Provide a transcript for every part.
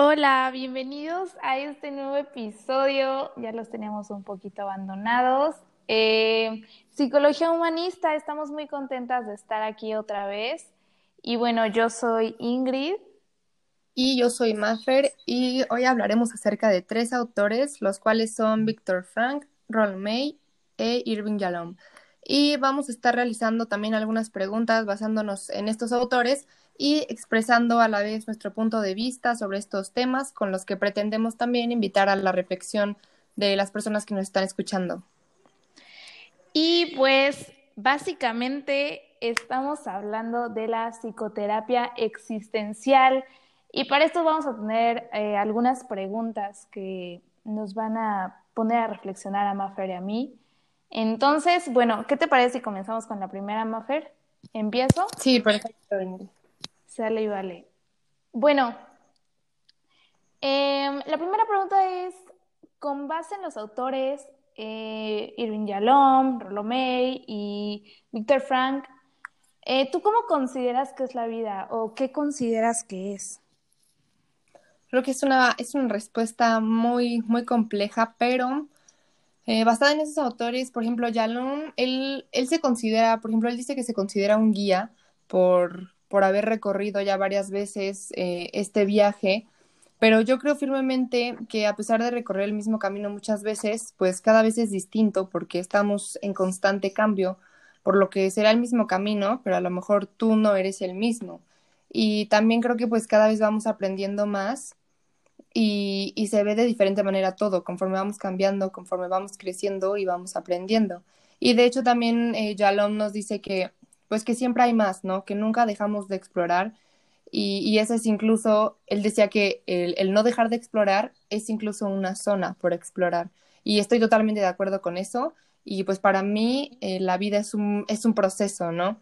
Hola, bienvenidos a este nuevo episodio. Ya los teníamos un poquito abandonados. Eh, Psicología Humanista, estamos muy contentas de estar aquí otra vez. Y bueno, yo soy Ingrid. Y yo soy Maffer y hoy hablaremos acerca de tres autores, los cuales son Víctor Frank, Ron May e Irving Yalom. Y vamos a estar realizando también algunas preguntas basándonos en estos autores y expresando a la vez nuestro punto de vista sobre estos temas con los que pretendemos también invitar a la reflexión de las personas que nos están escuchando. Y pues básicamente estamos hablando de la psicoterapia existencial y para esto vamos a tener eh, algunas preguntas que nos van a poner a reflexionar a Maffer y a mí. Entonces, bueno, ¿qué te parece si comenzamos con la primera, Maffer? ¿Empiezo? Sí, perfecto. Sale y vale. Bueno, em, la primera pregunta es, con base en los autores eh, Irving Yalom, Rollo May y Víctor Frank, eh, ¿tú cómo consideras que es la vida o qué consideras que es? Creo que es una, es una respuesta muy, muy compleja, pero eh, basada en esos autores, por ejemplo, Yalom, él, él se considera, por ejemplo, él dice que se considera un guía por, por haber recorrido ya varias veces eh, este viaje, pero yo creo firmemente que a pesar de recorrer el mismo camino muchas veces, pues cada vez es distinto porque estamos en constante cambio, por lo que será el mismo camino, pero a lo mejor tú no eres el mismo. Y también creo que pues cada vez vamos aprendiendo más y, se ve de diferente manera todo, conforme vamos cambiando, conforme vamos creciendo y vamos aprendiendo. Y de hecho también eh, Yalom nos dice que pues que siempre hay más, ¿no? Que nunca dejamos de explorar. Y, y eso es incluso, él decía que el, no dejar de explorar es incluso una zona por explorar. Y estoy totalmente de acuerdo con eso. Y pues para mí eh, la vida es un, es un proceso, ¿no?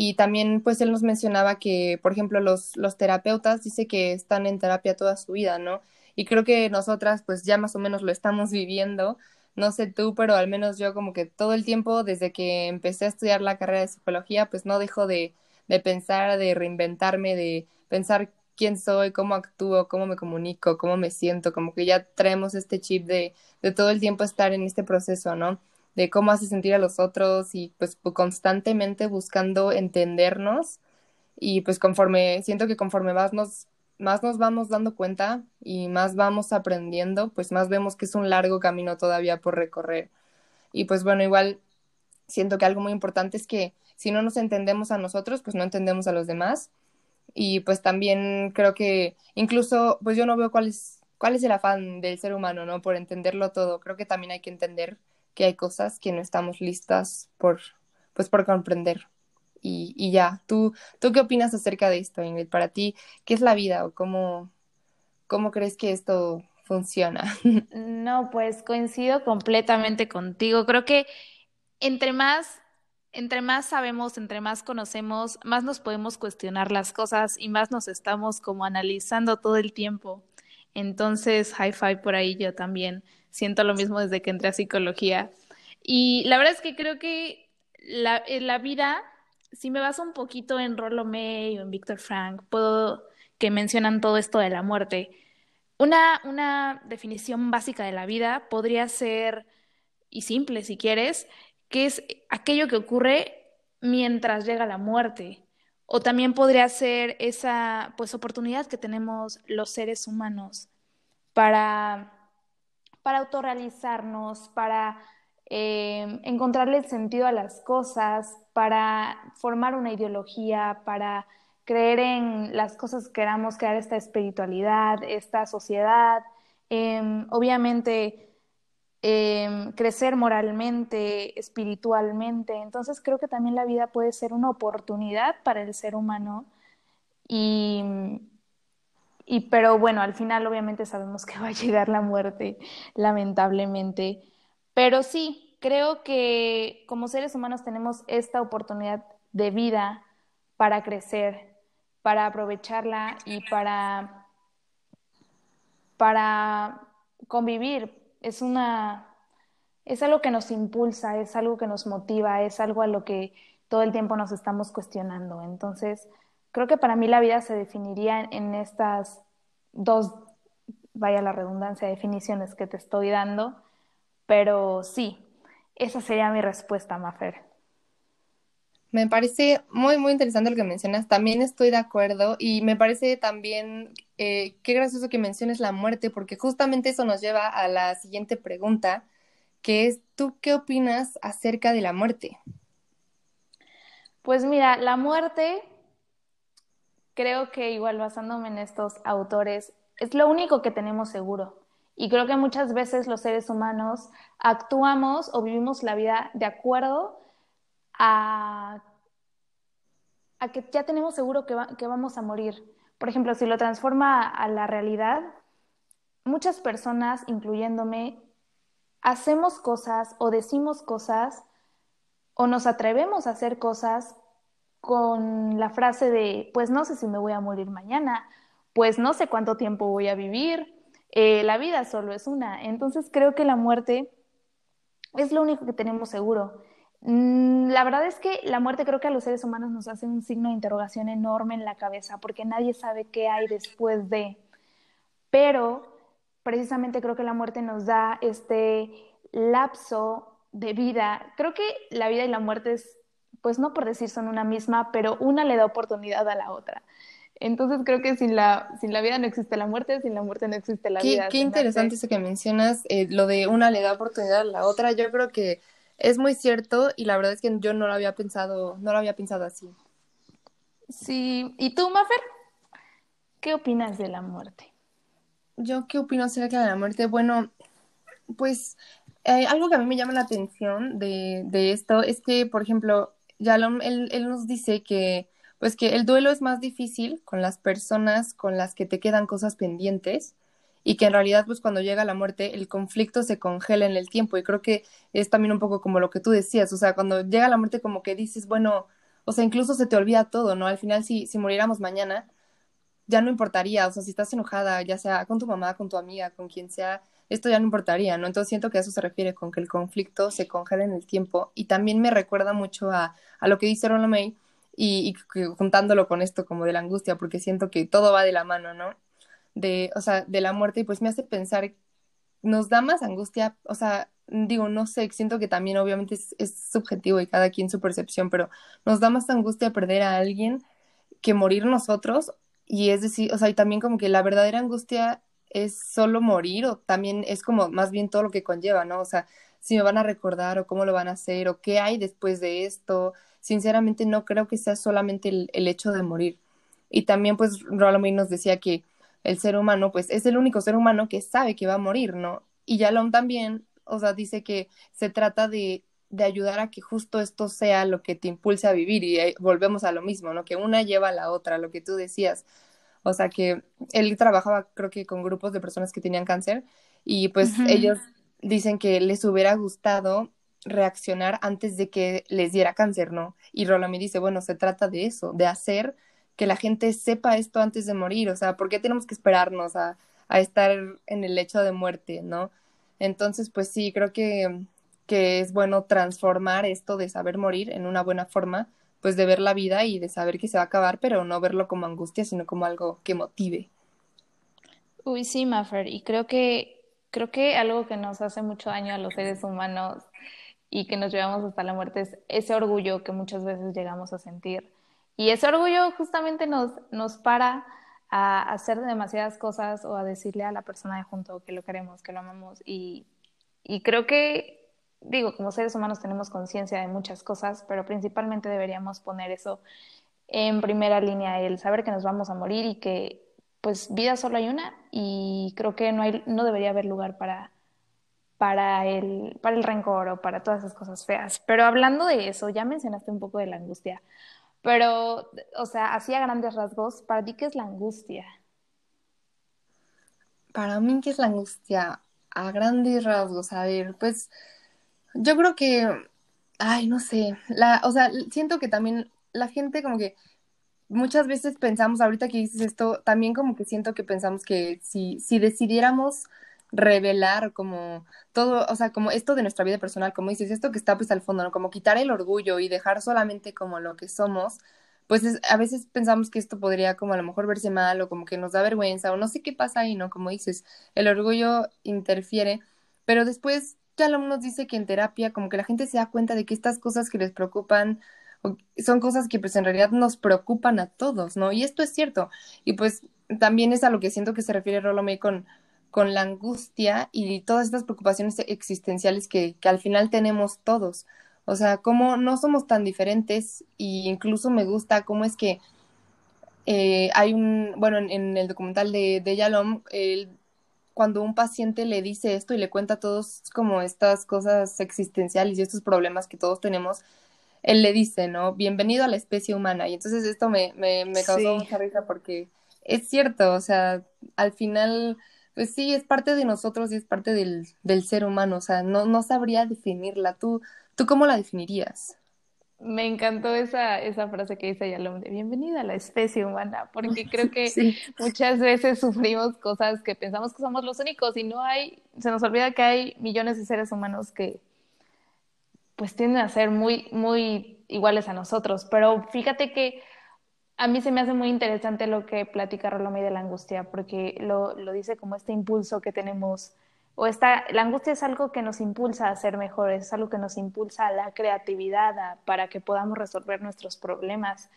Y también pues él nos mencionaba que, por ejemplo, los, los terapeutas dice que están en terapia toda su vida, ¿no? Y creo que nosotras pues ya más o menos lo estamos viviendo no sé tú, pero al menos yo como que todo el tiempo, desde que empecé a estudiar la carrera de psicología, pues no dejo de, de pensar, de reinventarme, de pensar quién soy, cómo actúo, cómo me comunico, cómo me siento, como que ya traemos este chip de, de todo el tiempo estar en este proceso, ¿no? De cómo hace sentir a los otros y pues constantemente buscando entendernos y pues conforme, siento que conforme vas nos más nos vamos dando cuenta y más vamos aprendiendo, pues más vemos que es un largo camino todavía por recorrer. Y pues bueno, igual siento que algo muy importante es que si no nos entendemos a nosotros, pues no entendemos a los demás. Y pues también creo que incluso, pues yo no veo cuál es, cuál es el afán del ser humano, ¿no? Por entenderlo todo. Creo que también hay que entender que hay cosas que no estamos listas por, pues por comprender y, ya. ¿Tú, ¿Tú qué opinas acerca de esto, Ingrid? Para ti, ¿qué es la vida o cómo, cómo crees que esto funciona? No, pues coincido completamente contigo. Creo que entre más, entre más sabemos, entre más conocemos, más nos podemos cuestionar las cosas y más nos estamos como analizando todo el tiempo. Entonces, high five por ahí yo también siento lo mismo desde que entré a psicología. Y la verdad es que creo que la, la vida si me baso un poquito en Rollo May o en Víctor Frank, puedo que mencionan todo esto de la muerte. Una, una definición básica de la vida podría ser, y simple si quieres, que es aquello que ocurre mientras llega la muerte. O también podría ser esa pues oportunidad que tenemos los seres humanos para, para autorrealizarnos, para eh, encontrarle sentido a las cosas, para formar una ideología, para creer en las cosas que queramos, crear esta espiritualidad, esta sociedad, em, obviamente em, crecer moralmente, espiritualmente. Entonces creo que también la vida puede ser una oportunidad para el ser humano y, y pero bueno, al final obviamente sabemos que va a llegar la muerte, lamentablemente. Pero sí, creo que como seres humanos tenemos esta oportunidad de vida para crecer, para aprovecharla y para, para convivir. Es una es algo que nos impulsa, es algo que nos motiva, es algo a lo que todo el tiempo nos estamos cuestionando. Entonces, creo que para mí la vida se definiría en estas dos, vaya la redundancia, definiciones que te estoy dando, pero sí, esa sería mi respuesta, Mafer. Me parece muy, muy interesante lo que mencionas. También estoy de acuerdo y me parece también eh, qué gracioso que menciones la muerte, porque justamente eso nos lleva a la siguiente pregunta, que es, ¿tú qué opinas acerca de la muerte? Pues mira, la muerte, creo que igual basándome en estos autores, es lo único que tenemos seguro. Y creo que muchas veces los seres humanos actuamos o vivimos la vida de acuerdo a, que ya tenemos seguro que, vamos a morir. Por ejemplo, si lo transforma a la realidad, muchas personas, incluyéndome, hacemos cosas o decimos cosas o nos atrevemos a hacer cosas con la frase de, pues no sé si me voy a morir mañana, pues no sé cuánto tiempo voy a vivir, eh, la vida solo es una. Entonces creo que la muerte es lo único que tenemos seguro. Mm, la verdad es que la muerte creo que a los seres humanos nos hace un signo de interrogación enorme en la cabeza porque nadie sabe qué hay después de. Pero precisamente creo que la muerte nos da este lapso de vida. Creo que la vida y la muerte es, pues no por decir son una misma, pero una le da oportunidad a la otra. Entonces creo que sin la, sin la vida no existe la muerte, sin la muerte no existe la vida. Qué interesante eso que mencionas, eh, lo de una le da oportunidad a la otra. Yo creo que es muy cierto y la verdad es que yo no lo había pensado, no lo había pensado así. Sí, ¿y tú, Mafer? ¿Qué opinas de la muerte? Yo qué opino acerca de la muerte. Bueno, pues eh, algo que a mí me llama la atención de, de esto es que, por ejemplo, ya él, él nos dice que pues que el duelo es más difícil con las personas con las que te quedan cosas pendientes y que en realidad pues cuando llega la muerte el conflicto se congela en el tiempo y creo que es también un poco como lo que tú decías, o sea, cuando llega la muerte como que dices, bueno, o sea, incluso se te olvida todo, ¿no? Al final si, si muriéramos mañana ya no importaría, o sea, si estás enojada, ya sea con tu mamá, con tu amiga, con quien sea, esto ya no importaría, ¿no? Entonces siento que a eso se refiere con que el conflicto se congela en el tiempo y también me recuerda mucho a, a lo que dice Ronald May, y, juntándolo con esto como de la angustia, porque siento que todo va de la mano, ¿no? De, o sea, de la muerte y pues me hace pensar, nos da más angustia, o sea, digo, no sé, siento que también obviamente es, es subjetivo y cada quien su percepción, pero nos da más angustia perder a alguien que morir nosotros y es decir, o sea, y también como que la verdadera angustia es solo morir o también es como más bien todo lo que conlleva, ¿no? O sea, si me van a recordar o cómo lo van a hacer o qué hay después de esto. Sinceramente no creo que sea solamente el, hecho de morir. Y también pues Rolomir nos decía que el ser humano pues es el único ser humano que sabe que va a morir, ¿no? Y Yalom también, o sea, dice que se trata de, de ayudar a que justo esto sea lo que te impulse a vivir y volvemos a lo mismo, ¿no? Que una lleva a la otra, lo que tú decías. O sea que él trabajaba creo que con grupos de personas que tenían cáncer y pues ellos dicen que les hubiera gustado reaccionar antes de que les diera cáncer, ¿no? Y Rolami dice, bueno, se trata de eso, de hacer que la gente sepa esto antes de morir, o sea, ¿por qué tenemos que esperarnos a, a estar en el lecho de muerte, ¿no? Entonces, pues sí, creo que, que es bueno transformar esto de saber morir en una buena forma, pues de ver la vida y de saber que se va a acabar, pero no verlo como angustia, sino como algo que motive. Uy, sí, Maffer, y creo que creo que algo que nos hace mucho daño a los seres humanos y que nos llevamos hasta la muerte es ese orgullo que muchas veces llegamos a sentir. Y ese orgullo justamente nos, nos para a hacer demasiadas cosas o a decirle a la persona de junto que lo queremos, que lo amamos. Y, y creo que, digo, como seres humanos tenemos conciencia de muchas cosas, pero principalmente deberíamos poner eso en primera línea, el saber que nos vamos a morir y que pues vida solo hay una y creo que no, hay, no debería haber lugar para, para, el, para el rencor o para todas esas cosas feas. Pero hablando de eso, ya mencionaste un poco de la angustia, pero, o sea, así a grandes rasgos, ¿para ti qué es la angustia? Para mí, ¿qué es la angustia? A grandes rasgos, a ver, pues yo creo que, ay, no sé, la, o sea, siento que también la gente como que muchas veces pensamos, ahorita que dices esto, también como que siento que pensamos que si, si decidiéramos revelar como todo, o sea, como esto de nuestra vida personal, como dices, esto que está pues al fondo, ¿no? Como quitar el orgullo y dejar solamente como lo que somos, pues a veces pensamos que esto podría como a lo mejor verse mal o como que nos da vergüenza o no sé qué pasa ahí, ¿no? Como dices, el orgullo interfiere, pero después ya nos dice que en terapia como que la gente se da cuenta de que estas cosas que les preocupan son cosas que pues en realidad nos preocupan a todos, ¿no? Y esto es cierto. Y pues también es a lo que siento que se refiere Rolomé con, con la angustia y todas estas preocupaciones existenciales que, al final tenemos todos. O sea, cómo no somos tan diferentes y incluso me gusta cómo es que eh, hay un, bueno, en, el documental de, de Yalom, cuando un paciente le dice esto y le cuenta todos como estas cosas existenciales y estos problemas que todos tenemos, él le dice, ¿no? Bienvenido a la especie humana. Y entonces esto me, me, me causó mucha risa porque es cierto, o sea, al final, pues sí, es parte de nosotros y es parte del, del ser humano, o sea, no, no sabría definirla. ¿Tú, ¿Tú cómo la definirías? Me encantó esa, esa frase que dice Yalom de bienvenida a la especie humana, porque creo que muchas veces sufrimos cosas que pensamos que somos los únicos y no hay, se nos olvida que hay millones de seres humanos que pues tienden a ser muy, muy iguales a nosotros. Pero fíjate que a mí se me hace muy interesante lo que platica Rolomé de la angustia, porque lo, lo dice como este impulso que tenemos o esta, la angustia es algo que nos impulsa a ser mejores, es algo que nos impulsa a la creatividad, para que podamos resolver nuestros problemas.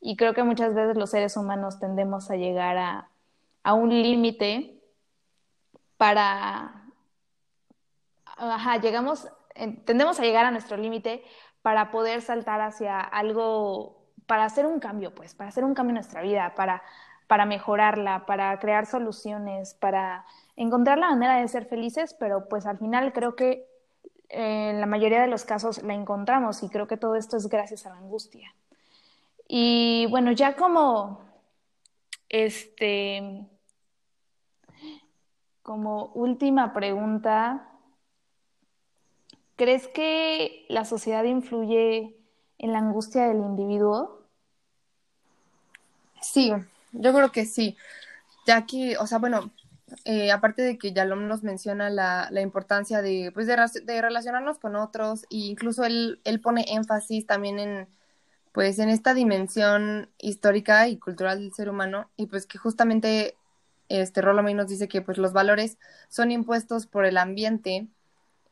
Y creo que muchas veces los seres humanos tendemos a llegar a, a un límite para... Ajá, llegamos, tendemos a llegar a nuestro límite para poder saltar hacia algo, para hacer un cambio, pues, para hacer un cambio en nuestra vida, para, para mejorarla, para crear soluciones, para encontrar la manera de ser felices, pero pues al final creo que eh, en la mayoría de los casos la encontramos y creo que todo esto es gracias a la angustia. Y bueno, ya como este como última pregunta, ¿crees que la sociedad influye en la angustia del individuo? Sí, yo creo que sí. Ya que, o sea, bueno, eh, aparte de que Yalom nos menciona la, la importancia de, pues de, relacionarnos con otros e incluso él, él pone énfasis también en, pues en esta dimensión histórica y cultural del ser humano y pues que justamente este Rolomé nos dice que pues los valores son impuestos por el ambiente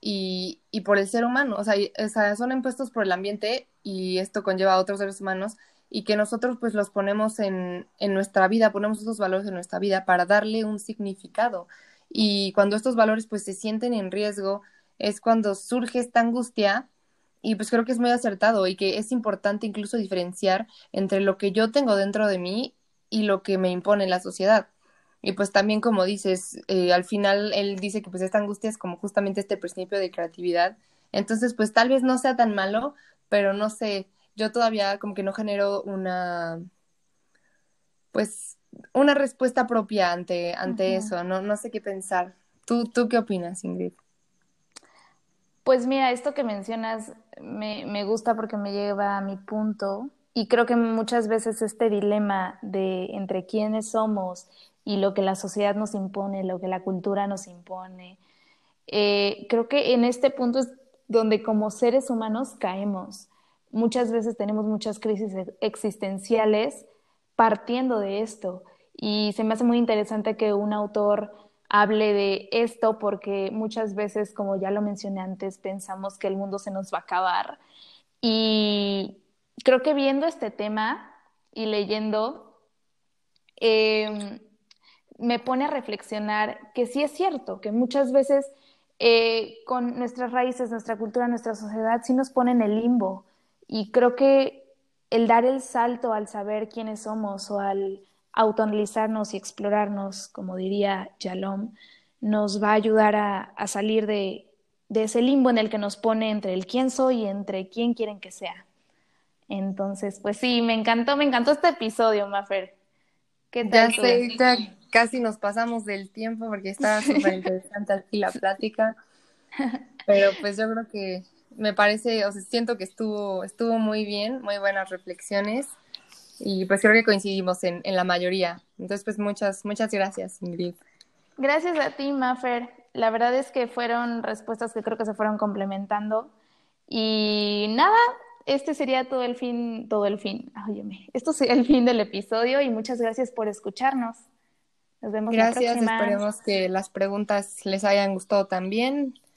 y, y por el ser humano, o sea, o sea, son impuestos por el ambiente y esto conlleva a otros seres humanos y que nosotros pues los ponemos en, en nuestra vida, ponemos esos valores en nuestra vida para darle un significado. Y cuando estos valores pues se sienten en riesgo, es cuando surge esta angustia y pues creo que es muy acertado y que es importante incluso diferenciar entre lo que yo tengo dentro de mí y lo que me impone la sociedad. Y pues también como dices, eh, al final él dice que pues esta angustia es como justamente este principio de creatividad. Entonces pues tal vez no sea tan malo, pero no sé, yo todavía como que no genero una, pues, una respuesta propia ante, ante eso, no, no sé qué pensar. ¿Tú, ¿Tú qué opinas, Ingrid? Pues mira, esto que mencionas me, me gusta porque me lleva a mi punto y creo que muchas veces este dilema de entre quiénes somos y lo que la sociedad nos impone, lo que la cultura nos impone, eh, creo que en este punto es donde como seres humanos caemos muchas veces tenemos muchas crisis existenciales partiendo de esto. Y se me hace muy interesante que un autor hable de esto porque muchas veces, como ya lo mencioné antes, pensamos que el mundo se nos va a acabar. Y creo que viendo este tema y leyendo, em, me pone a reflexionar que sí es cierto, que muchas veces eh, con nuestras raíces, nuestra cultura, nuestra sociedad, sí nos pone en el limbo y creo que el dar el salto al saber quiénes somos o al autoanalizarnos y explorarnos, como diría Yalom, nos va a ayudar a, salir de, ese limbo en el que nos pone entre el quién soy y entre quién quieren que sea. Entonces, pues sí, me encantó, me encantó este episodio, Mafer. ¿Qué tal? Ya sé, ya casi nos pasamos del tiempo porque estaba súper interesante aquí la plática. Pero pues yo creo que me parece, o sea, siento que estuvo, estuvo muy bien, muy buenas reflexiones y pues creo que coincidimos en, en la mayoría. Entonces, pues muchas, muchas gracias, Ingrid. Gracias a ti, Maffer. La verdad es que fueron respuestas que creo que se fueron complementando. Y nada, este sería todo el fin, todo el fin, óyeme, esto sería el fin del episodio y muchas gracias por escucharnos. Nos vemos Gracias, la próxima. esperemos que las preguntas les hayan gustado también.